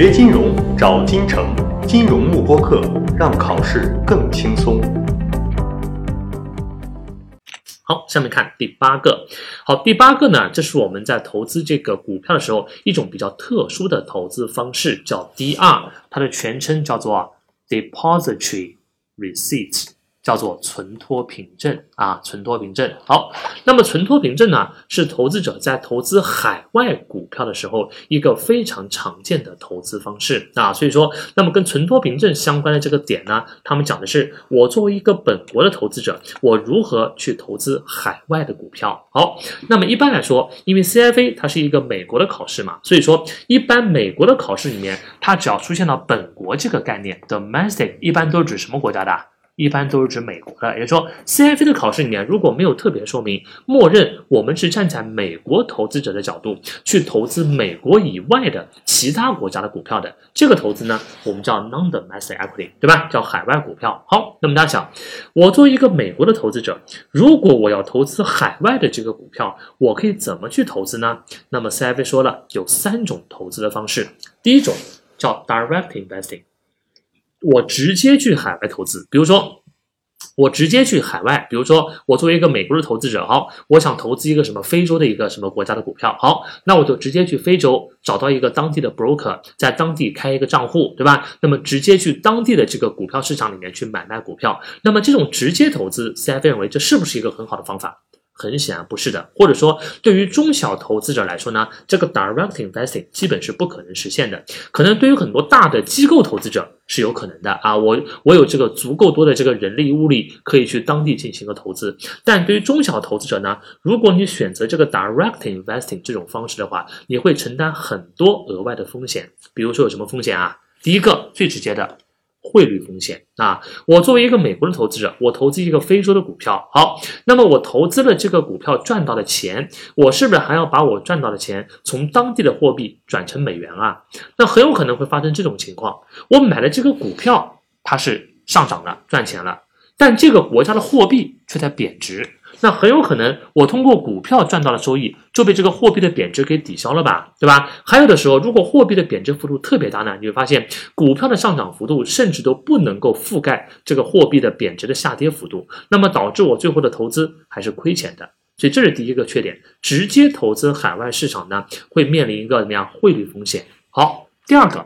学金融找金城，金融慕播课，让考试更轻松。好，下面看第八个。好，第八个呢，这是我们在投资这个股票的时候一种比较特殊的投资方式，叫 DR，它的全称叫做 Depository Receipt。叫做存托凭证啊，存托凭证。好，那么存托凭证呢，是投资者在投资海外股票的时候一个非常常见的投资方式啊。所以说，那么跟存托凭证相关的这个点呢，他们讲的是我作为一个本国的投资者，我如何去投资海外的股票。好，那么一般来说，因为 CFA 它是一个美国的考试嘛，所以说一般美国的考试里面，它只要出现到本国这个概念，domestic 一般都是指什么国家的？一般都是指美国的，也就是说，CFA 的考试里面如果没有特别说明，默认我们是站在美国投资者的角度去投资美国以外的其他国家的股票的这个投资呢，我们叫 non-domestic equity，对吧？叫海外股票。好，那么大家想，我作为一个美国的投资者，如果我要投资海外的这个股票，我可以怎么去投资呢？那么 CFA 说了有三种投资的方式，第一种叫 direct investing。我直接去海外投资，比如说，我直接去海外，比如说，我作为一个美国的投资者，好，我想投资一个什么非洲的一个什么国家的股票，好，那我就直接去非洲找到一个当地的 broker，在当地开一个账户，对吧？那么直接去当地的这个股票市场里面去买卖股票，那么这种直接投资，CF 认为这是不是一个很好的方法？很显然不是的，或者说对于中小投资者来说呢，这个 direct investing 基本是不可能实现的。可能对于很多大的机构投资者是有可能的啊，我我有这个足够多的这个人力物力可以去当地进行个投资。但对于中小投资者呢，如果你选择这个 direct investing 这种方式的话，你会承担很多额外的风险。比如说有什么风险啊？第一个最直接的。汇率风险啊！我作为一个美国的投资者，我投资一个非洲的股票，好，那么我投资了这个股票赚到的钱，我是不是还要把我赚到的钱从当地的货币转成美元啊？那很有可能会发生这种情况，我买的这个股票它是上涨了，赚钱了，但这个国家的货币却在贬值。那很有可能，我通过股票赚到的收益就被这个货币的贬值给抵消了吧，对吧？还有的时候，如果货币的贬值幅度特别大呢，你会发现股票的上涨幅度甚至都不能够覆盖这个货币的贬值的下跌幅度，那么导致我最后的投资还是亏钱的。所以这是第一个缺点，直接投资海外市场呢，会面临一个怎么样汇率风险？好，第二个，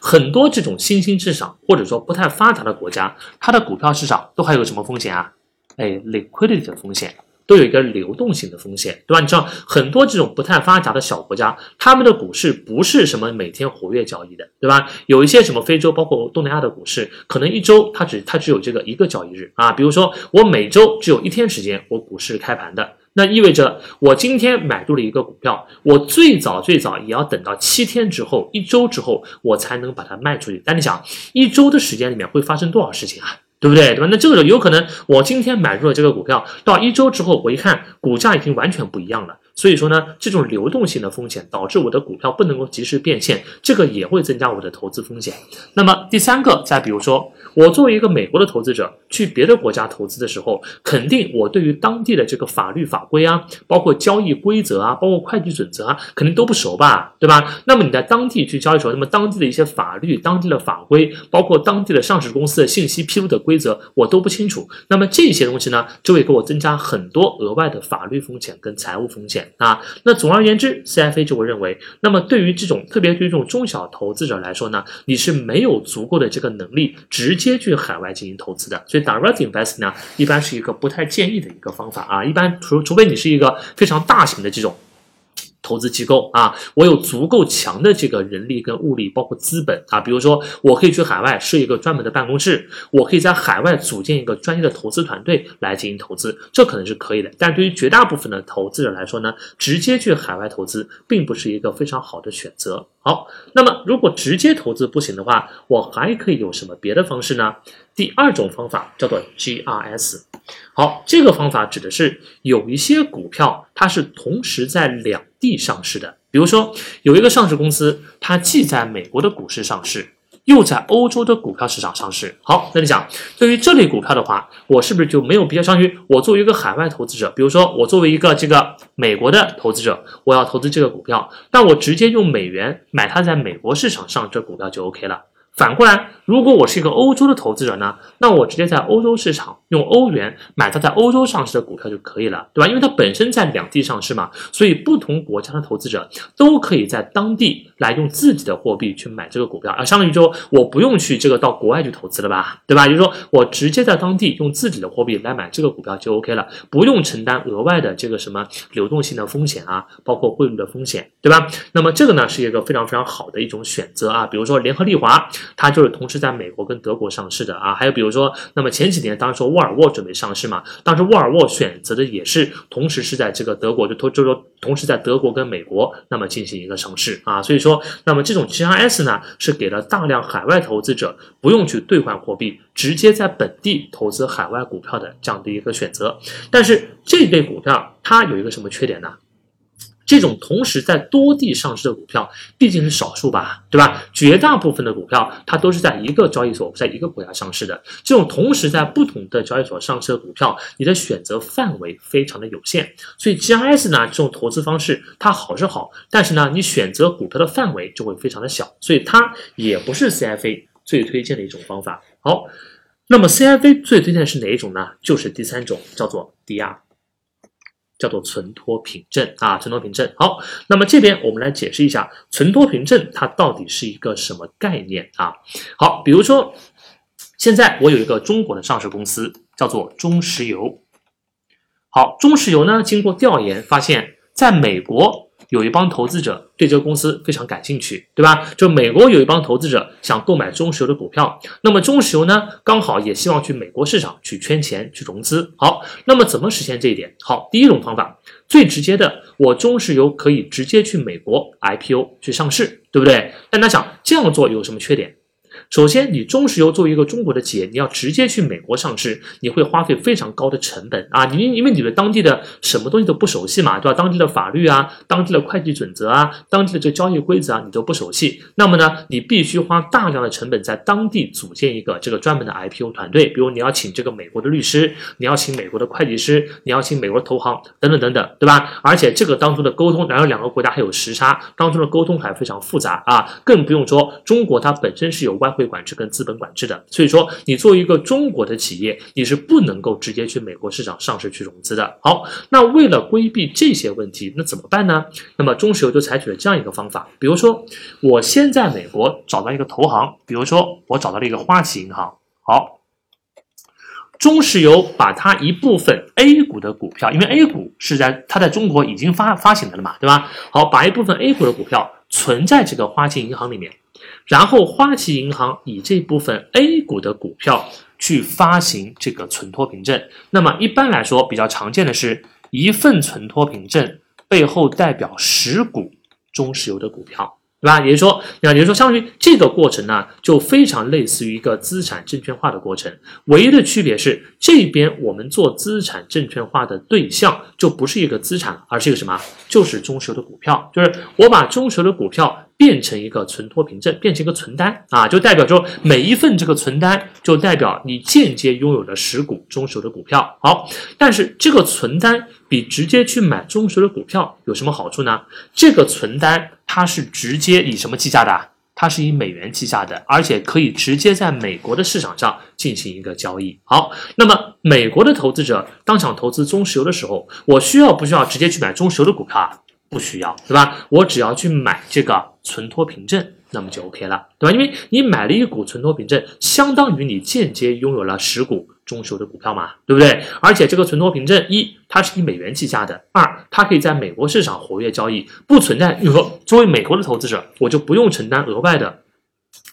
很多这种新兴市场或者说不太发达的国家，它的股票市场都还有什么风险啊？哎，liquidity 的风险都有一个流动性的风险，对吧？你知道很多这种不太发达的小国家，他们的股市不是什么每天活跃交易的，对吧？有一些什么非洲，包括东南亚的股市，可能一周它只它只有这个一个交易日啊。比如说我每周只有一天时间，我股市开盘的，那意味着我今天买入了一个股票，我最早最早也要等到七天之后，一周之后我才能把它卖出去。但你想，一周的时间里面会发生多少事情啊？对不对？对吧？那这个时候有可能，我今天买入了这个股票，到一周之后，我一看股价已经完全不一样了。所以说呢，这种流动性的风险导致我的股票不能够及时变现，这个也会增加我的投资风险。那么第三个，再比如说，我作为一个美国的投资者去别的国家投资的时候，肯定我对于当地的这个法律法规啊，包括交易规则啊，包括会计准则啊，肯定都不熟吧，对吧？那么你在当地去交易时候，那么当地的一些法律、当地的法规，包括当地的上市公司的信息披露的规则，我都不清楚。那么这些东西呢，就会给我增加很多额外的法律风险跟财务风险啊。那总而言之，CFA 就会认为，那么对于这种特别对于这种中小投资者来说呢，你是没有足够的这个能力直接去海外进行投资的。所以 direct investing 呢，一般是一个不太建议的一个方法啊。一般除除非你是一个非常大型的这种。投资机构啊，我有足够强的这个人力跟物力，包括资本啊，比如说我可以去海外设一个专门的办公室，我可以在海外组建一个专业的投资团队来进行投资，这可能是可以的。但对于绝大部分的投资者来说呢，直接去海外投资并不是一个非常好的选择。好，那么如果直接投资不行的话，我还可以有什么别的方式呢？第二种方法叫做 GRS。好，这个方法指的是有一些股票它是同时在两地上市的，比如说有一个上市公司，它既在美国的股市上市，又在欧洲的股票市场上市。好，那你想，对于这类股票的话，我是不是就没有必要？相当于我作为一个海外投资者，比如说我作为一个这个美国的投资者，我要投资这个股票，那我直接用美元买它在美国市场上这股票就 OK 了。反过来，如果我是一个欧洲的投资者呢，那我直接在欧洲市场用欧元买它在欧洲上市的股票就可以了，对吧？因为它本身在两地上市嘛，所以不同国家的投资者都可以在当地来用自己的货币去买这个股票，啊，相当于说我不用去这个到国外去投资了吧，对吧？就是说我直接在当地用自己的货币来买这个股票就 OK 了，不用承担额外的这个什么流动性的风险啊，包括汇率的风险，对吧？那么这个呢是一个非常非常好的一种选择啊，比如说联合利华。它就是同时在美国跟德国上市的啊，还有比如说，那么前几年当时说沃尔沃准备上市嘛，当时沃尔沃选择的也是同时是在这个德国，就同就说同时在德国跟美国那么进行一个上市啊，所以说，那么这种 GRS 呢是给了大量海外投资者不用去兑换货币，直接在本地投资海外股票的这样的一个选择，但是这类股票它有一个什么缺点呢？这种同时在多地上市的股票毕竟是少数吧，对吧？绝大部分的股票它都是在一个交易所，在一个国家上市的。这种同时在不同的交易所上市的股票，你的选择范围非常的有限。所以 G I S 呢这种投资方式它好是好，但是呢你选择股票的范围就会非常的小，所以它也不是 CFA 最推荐的一种方法。好，那么 CFA 最推荐的是哪一种呢？就是第三种，叫做 DR。叫做存托凭证啊，存托凭证。好，那么这边我们来解释一下存托凭证它到底是一个什么概念啊？好，比如说现在我有一个中国的上市公司叫做中石油。好，中石油呢经过调研发现，在美国。有一帮投资者对这个公司非常感兴趣，对吧？就美国有一帮投资者想购买中石油的股票，那么中石油呢，刚好也希望去美国市场去圈钱去融资。好，那么怎么实现这一点？好，第一种方法最直接的，我中石油可以直接去美国 IPO 去上市，对不对？但他想这样做有什么缺点？首先，你中石油作为一个中国的企业，你要直接去美国上市，你会花费非常高的成本啊！你因为你对当地的什么东西都不熟悉嘛，对吧？当地的法律啊，当地的会计准则啊，当地的这个交易规则啊，你都不熟悉。那么呢，你必须花大量的成本在当地组建一个这个专门的 IPO 团队，比如你要请这个美国的律师，你要请美国的会计师，你要请美国的投行等等等等，对吧？而且这个当中的沟通，然后两个国家还有时差，当中的沟通还非常复杂啊！更不用说中国它本身是有外。会管制跟资本管制的，所以说你作为一个中国的企业，你是不能够直接去美国市场上市去融资的。好，那为了规避这些问题，那怎么办呢？那么中石油就采取了这样一个方法，比如说我先在美国找到一个投行，比如说我找到了一个花旗银行。好，中石油把它一部分 A 股的股票，因为 A 股是在它在中国已经发发行的了嘛，对吧？好，把一部分 A 股的股票存在这个花旗银行里面。然后花旗银行以这部分 A 股的股票去发行这个存托凭证。那么一般来说，比较常见的是一份存托凭证背后代表十股中石油的股票。对吧？也就是说，那也就是说，相当于这个过程呢，就非常类似于一个资产证券化的过程。唯一的区别是，这边我们做资产证券化的对象就不是一个资产，而是一个什么？就是中石油的股票。就是我把中石油的股票变成一个存托凭证，变成一个存单啊，就代表说每一份这个存单就代表你间接拥有了十股中石油的股票。好，但是这个存单比直接去买中石油的股票有什么好处呢？这个存单。它是直接以什么计价的？它是以美元计价的，而且可以直接在美国的市场上进行一个交易。好，那么美国的投资者当想投资中石油的时候，我需要不需要直接去买中石油的股票啊？不需要，对吧？我只要去买这个存托凭证。那么就 OK 了，对吧？因为你买了一股存托凭证，相当于你间接拥有了十股中石油的股票嘛，对不对？而且这个存托凭证，一它是以美元计价的，二它可以在美国市场活跃交易，不存在。你说作为美国的投资者，我就不用承担额外的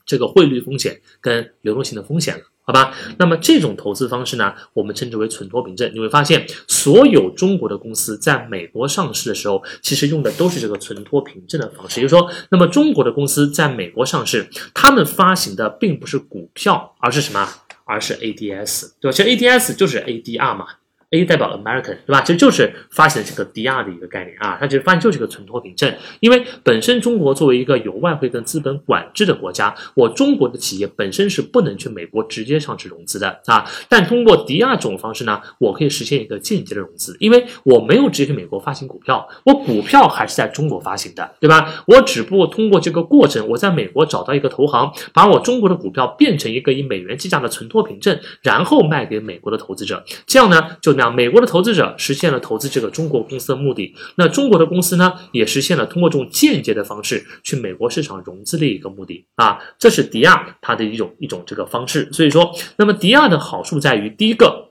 这个汇率风险跟流动性的风险了。好吧，那么这种投资方式呢，我们称之为存托凭证。你会发现，所有中国的公司在美国上市的时候，其实用的都是这个存托凭证的方式。也就是说，那么中国的公司在美国上市，他们发行的并不是股票，而是什么？而是 ADS，对吧？其实 ADS 就是 ADR 嘛。A 代表 American，对吧？其实就是发行这个 DR 的一个概念啊，它其实发行就是个存托凭证。因为本身中国作为一个有外汇跟资本管制的国家，我中国的企业本身是不能去美国直接上市融资的啊。但通过 DR 这种方式呢，我可以实现一个间接的融资，因为我没有直接去美国发行股票，我股票还是在中国发行的，对吧？我只不过通过这个过程，我在美国找到一个投行，把我中国的股票变成一个以美元计价的存托凭证，然后卖给美国的投资者，这样呢就。那美国的投资者实现了投资这个中国公司的目的，那中国的公司呢，也实现了通过这种间接的方式去美国市场融资的一个目的啊，这是迪亚它的一种一种这个方式。所以说，那么迪亚的好处在于，第一个，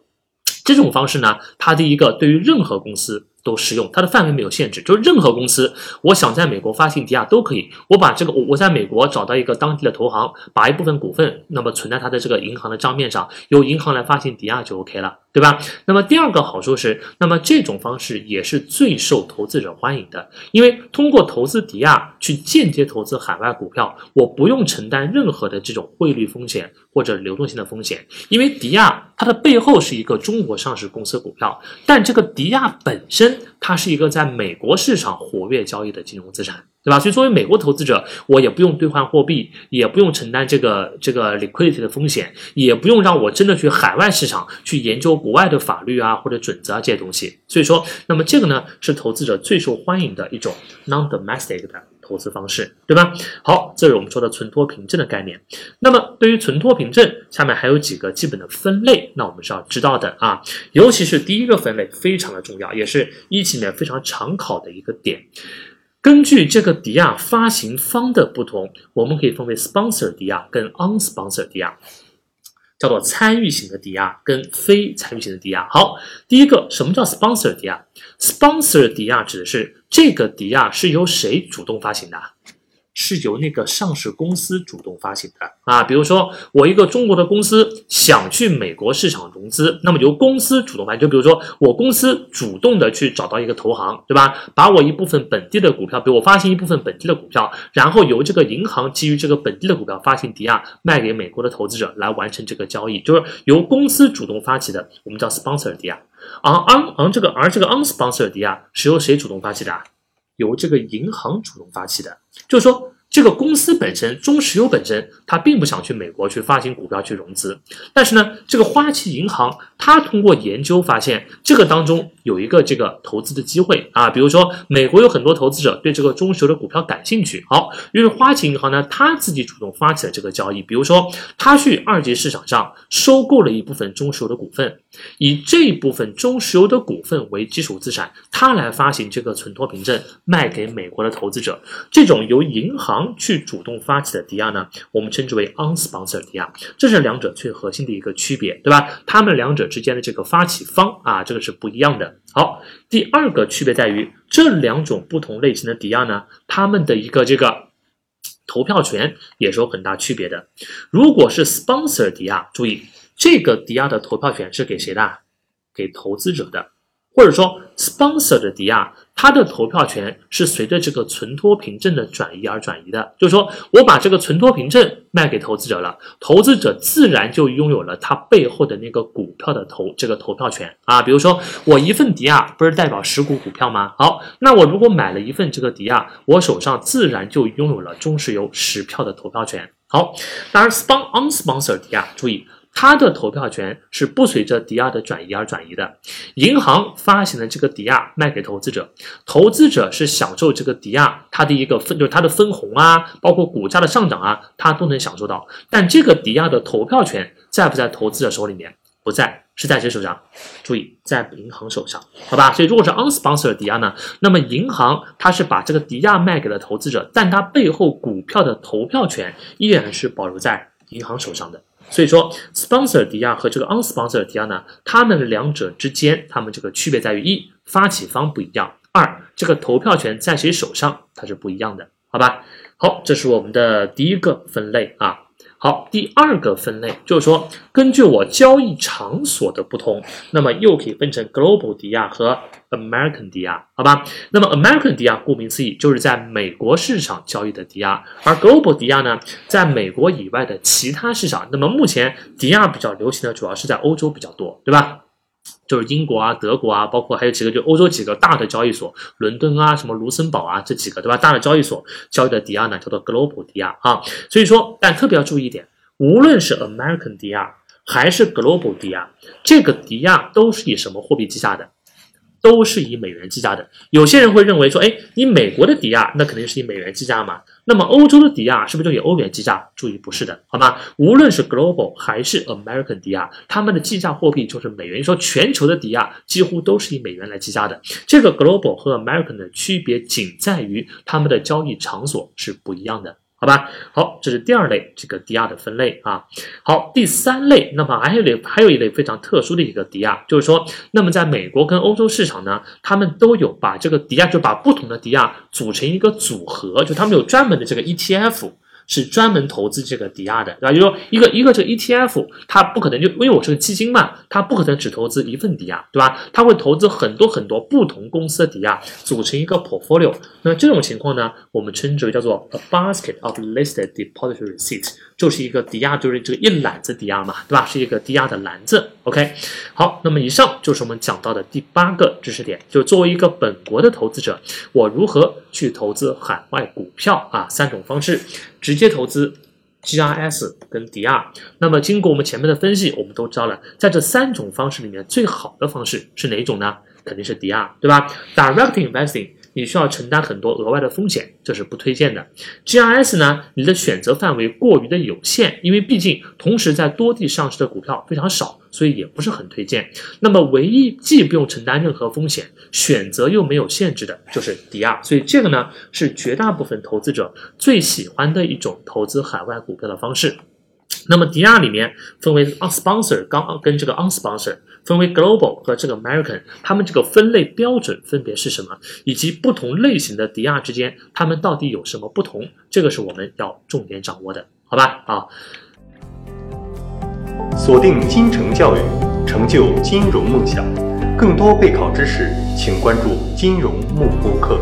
这种方式呢，它第一个对于任何公司。都适用，它的范围没有限制，就是任何公司，我想在美国发行抵押都可以。我把这个我我在美国找到一个当地的投行，把一部分股份那么存在他的这个银行的账面上，由银行来发行抵押就 OK 了，对吧？那么第二个好处是，那么这种方式也是最受投资者欢迎的，因为通过投资迪亚去间接投资海外股票，我不用承担任何的这种汇率风险或者流动性的风险，因为迪亚它的背后是一个中国上市公司股票，但这个迪亚本身。它是一个在美国市场活跃交易的金融资产，对吧？所以作为美国投资者，我也不用兑换货币，也不用承担这个这个 liquidity 的风险，也不用让我真的去海外市场去研究国外的法律啊或者准则啊这些东西。所以说，那么这个呢是投资者最受欢迎的一种 non-domestic 的。投资方式，对吧？好，这是我们说的存托凭证的概念。那么，对于存托凭证，下面还有几个基本的分类，那我们是要知道的啊。尤其是第一个分类非常的重要，也是一期里面非常常考的一个点。根据这个抵押发行方的不同，我们可以分为 sponsor 抵押跟 unsponsor 抵押。叫做参与型的抵押跟非参与型的抵押。好，第一个，什么叫 sponsor 抵押？sponsor 抵押指的是这个抵押是由谁主动发行的？是由那个上市公司主动发行的啊，比如说我一个中国的公司想去美国市场融资，那么由公司主动发，就比如说我公司主动的去找到一个投行，对吧？把我一部分本地的股票，比如我发行一部分本地的股票，然后由这个银行基于这个本地的股票发行抵押卖给美国的投资者来完成这个交易，就是由公司主动发起的，我们叫 sponsor 抵押。而 un 而这个而这个 unsponsor 抵押是由谁主动发起的啊？由这个银行主动发起的，就是说。这个公司本身，中石油本身，它并不想去美国去发行股票去融资，但是呢，这个花旗银行，它通过研究发现，这个当中有一个这个投资的机会啊，比如说美国有很多投资者对这个中石油的股票感兴趣，好，于是花旗银行呢，它自己主动发起了这个交易，比如说它去二级市场上收购了一部分中石油的股份，以这一部分中石油的股份为基础资产，它来发行这个存托凭证卖给美国的投资者，这种由银行。去主动发起的抵押呢，我们称之为 unsponsor 抵押，这是两者最核心的一个区别，对吧？他们两者之间的这个发起方啊，这个是不一样的。好，第二个区别在于这两种不同类型的抵押呢，他们的一个这个投票权也是有很大区别的。如果是 sponsor 抵押，注意这个抵押的投票权是给谁的？给投资者的。或者说，sponsor 的抵押，它的投票权是随着这个存托凭证的转移而转移的。就是说我把这个存托凭证卖给投资者了，投资者自然就拥有了它背后的那个股票的投这个投票权啊。比如说，我一份抵押不是代表十股股票吗？好，那我如果买了一份这个抵押，我手上自然就拥有了中石油十票的投票权。好，当然，spon unsponsor 抵押，注意。它的投票权是不随着抵押的转移而转移的，银行发行的这个抵押卖给投资者，投资者是享受这个抵押它的一个分，就是它的分红啊，包括股价的上涨啊，它都能享受到。但这个抵押的投票权在不在投资者手里面？不在，是在谁手上？注意，在银行手上，好吧？所以如果是 unsponsored 抵押呢，那么银行它是把这个抵押卖给了投资者，但它背后股票的投票权依然是保留在银行手上的。所以说，sponsor 抵押和这个 unsponsor 抵押呢，它们两者之间，它们这个区别在于：一，发起方不一样；二，这个投票权在谁手上，它是不一样的，好吧？好，这是我们的第一个分类啊。好，第二个分类就是说，根据我交易场所的不同，那么又可以分成 global 抵押和 American 抵押，好吧？那么 American 抵押顾名思义就是在美国市场交易的抵押，而 global 抵押呢，在美国以外的其他市场。那么目前抵押比较流行的主要是在欧洲比较多，对吧？就是英国啊、德国啊，包括还有几个就欧洲几个大的交易所，伦敦啊、什么卢森堡啊这几个，对吧？大的交易所交易的抵押呢叫做 global 抵押啊。所以说，但特别要注意一点，无论是 American 抵押还是 global 抵押，这个抵押都是以什么货币计价的？都是以美元计价的。有些人会认为说，哎，你美国的抵押那肯定是以美元计价嘛？那么欧洲的抵押是不是就以欧元计价？注意，不是的，好吗？无论是 global 还是 American 抵押，他们的计价货币就是美元。说全球的抵押几乎都是以美元来计价的。这个 global 和 American 的区别仅在于他们的交易场所是不一样的。好吧，好，这是第二类这个抵押的分类啊。好，第三类，那么还有类还有一类非常特殊的一个抵押，就是说，那么在美国跟欧洲市场呢，他们都有把这个抵押，就把不同的抵押组成一个组合，就他们有专门的这个 ETF。是专门投资这个抵押的，对吧？就说一个一个这个 ETF，它不可能就因为我是个基金嘛，它不可能只投资一份抵押，对吧？它会投资很多很多不同公司的抵押，组成一个 portfolio。那这种情况呢，我们称之为叫做 a basket of listed depository receipts，就是一个抵押，就是这个一篮子抵押嘛，对吧？是一个抵押的篮子。OK，好，那么以上就是我们讲到的第八个知识点，就作为一个本国的投资者，我如何去投资海外股票啊？三种方式。直接投资，GRS 跟 DR。那么经过我们前面的分析，我们都知道了，在这三种方式里面，最好的方式是哪一种呢？肯定是 DR，对吧？Direct investing。你需要承担很多额外的风险，这是不推荐的。GRS 呢，你的选择范围过于的有限，因为毕竟同时在多地上市的股票非常少，所以也不是很推荐。那么唯一既不用承担任何风险，选择又没有限制的，就是抵押。所以这个呢，是绝大部分投资者最喜欢的一种投资海外股票的方式。那么，DR 里面分为 unsponsor 刚跟这个 unsponsor，分为 global 和这个 American，他们这个分类标准分别是什么，以及不同类型的 DR 之间，他们到底有什么不同，这个是我们要重点掌握的，好吧？啊，锁定金城教育，成就金融梦想，更多备考知识，请关注金融慕播课。